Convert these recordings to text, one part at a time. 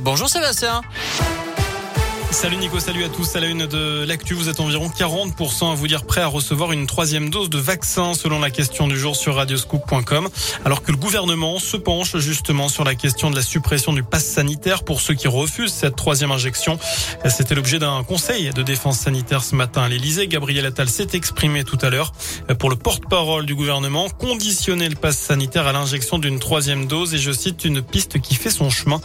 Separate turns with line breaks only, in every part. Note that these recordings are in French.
Bonjour Sébastien.
Salut Nico, salut à tous. À la une de l'actu, vous êtes environ 40% à vous dire prêt à recevoir une troisième dose de vaccin selon la question du jour sur radioscoop.com. Alors que le gouvernement se penche justement sur la question de la suppression du pass sanitaire pour ceux qui refusent cette troisième injection. C'était l'objet d'un conseil de défense sanitaire ce matin à l'Elysée. Gabriel Attal s'est exprimé tout à l'heure pour le porte-parole du gouvernement. Conditionner le pass sanitaire à l'injection d'une troisième dose et je cite une piste qui fait son chemin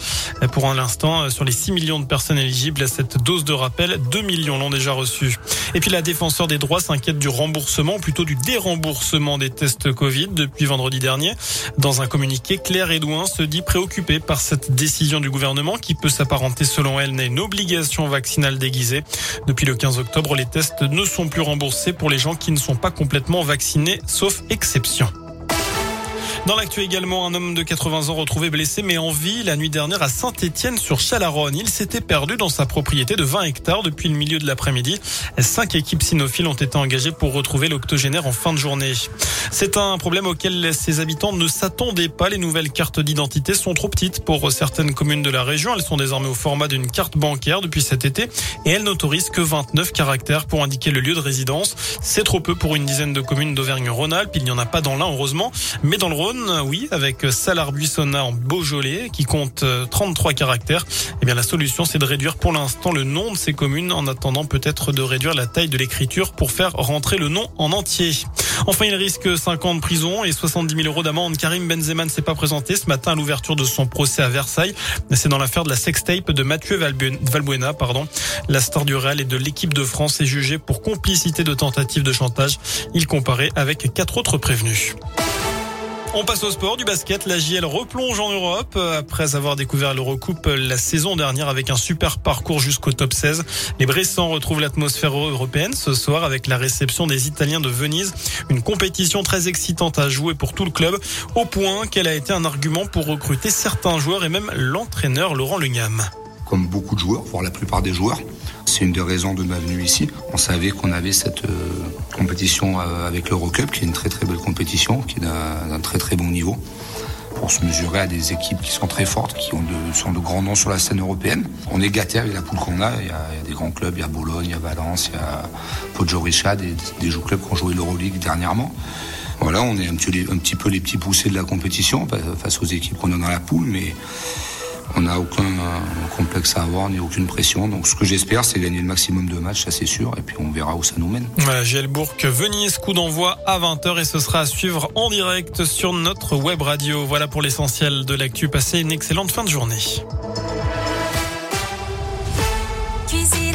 pour l'instant sur les 6 millions de personnes éligibles à cette dose de rappel. 2 millions l'ont déjà reçu. Et puis la défenseur des droits s'inquiète du remboursement, plutôt du déremboursement des tests Covid depuis vendredi dernier. Dans un communiqué, Claire Edouin se dit préoccupée par cette décision du gouvernement qui peut s'apparenter selon elle à une obligation vaccinale déguisée. Depuis le 15 octobre, les tests ne sont plus remboursés pour les gens qui ne sont pas complètement vaccinés, sauf exception. Dans l'actu également, un homme de 80 ans retrouvé blessé mais en vie la nuit dernière à Saint-Étienne sur Chalaronne. Il s'était perdu dans sa propriété de 20 hectares depuis le milieu de l'après-midi. Cinq équipes cynophiles ont été engagées pour retrouver l'octogénaire en fin de journée. C'est un problème auquel ses habitants ne s'attendaient pas. Les nouvelles cartes d'identité sont trop petites pour certaines communes de la région. Elles sont désormais au format d'une carte bancaire depuis cet été et elles n'autorisent que 29 caractères pour indiquer le lieu de résidence. C'est trop peu pour une dizaine de communes d'Auvergne-Rhône-Alpes. Il n'y en a pas dans l'un heureusement, mais dans le Rhône, oui, avec Salar-Buissonnat en Beaujolais, qui compte 33 euh, caractères. Eh bien, la solution, c'est de réduire pour l'instant le nom de ces communes, en attendant peut-être de réduire la taille de l'écriture pour faire rentrer le nom en entier. Enfin, il risque 5 ans de prison et 70 000 euros d'amende. Karim Benzema ne s'est pas présenté ce matin à l'ouverture de son procès à Versailles. C'est dans l'affaire de la sextape de Mathieu Valbuena. La star du Real et de l'équipe de France est jugée pour complicité de tentative de chantage. Il comparait avec quatre autres prévenus. On passe au sport du basket. La JL replonge en Europe après avoir découvert l'Eurocoupe la saison dernière avec un super parcours jusqu'au top 16. Les Bressans retrouvent l'atmosphère européenne ce soir avec la réception des Italiens de Venise. Une compétition très excitante à jouer pour tout le club au point qu'elle a été un argument pour recruter certains joueurs et même l'entraîneur Laurent Lugam.
Comme beaucoup de joueurs, voire la plupart des joueurs, c'est une des raisons de ma venue ici. On savait qu'on avait cette euh, compétition euh, avec l'Eurocup, qui est une très très belle compétition, qui est d'un très très bon niveau pour se mesurer à des équipes qui sont très fortes, qui ont sont de grands noms sur la scène européenne. On est gâté avec la poule qu'on a. Il y, a. des grands clubs, il y a Bologne, il y a Valence, il y a Podgorica, des, des clubs qui ont joué l'Euroleague dernièrement. Voilà, on est un petit, un peu les petits poussés de la compétition face aux équipes qu'on a dans la poule, on n'a aucun complexe à avoir ni aucune pression. Donc ce que j'espère, c'est gagner le maximum de matchs, ça c'est sûr, et puis on verra où ça nous mène.
Voilà, Gielbourg, Venise, coup d'envoi à 20h et ce sera à suivre en direct sur notre web radio. Voilà pour l'essentiel de l'actu. Passez une excellente fin de journée.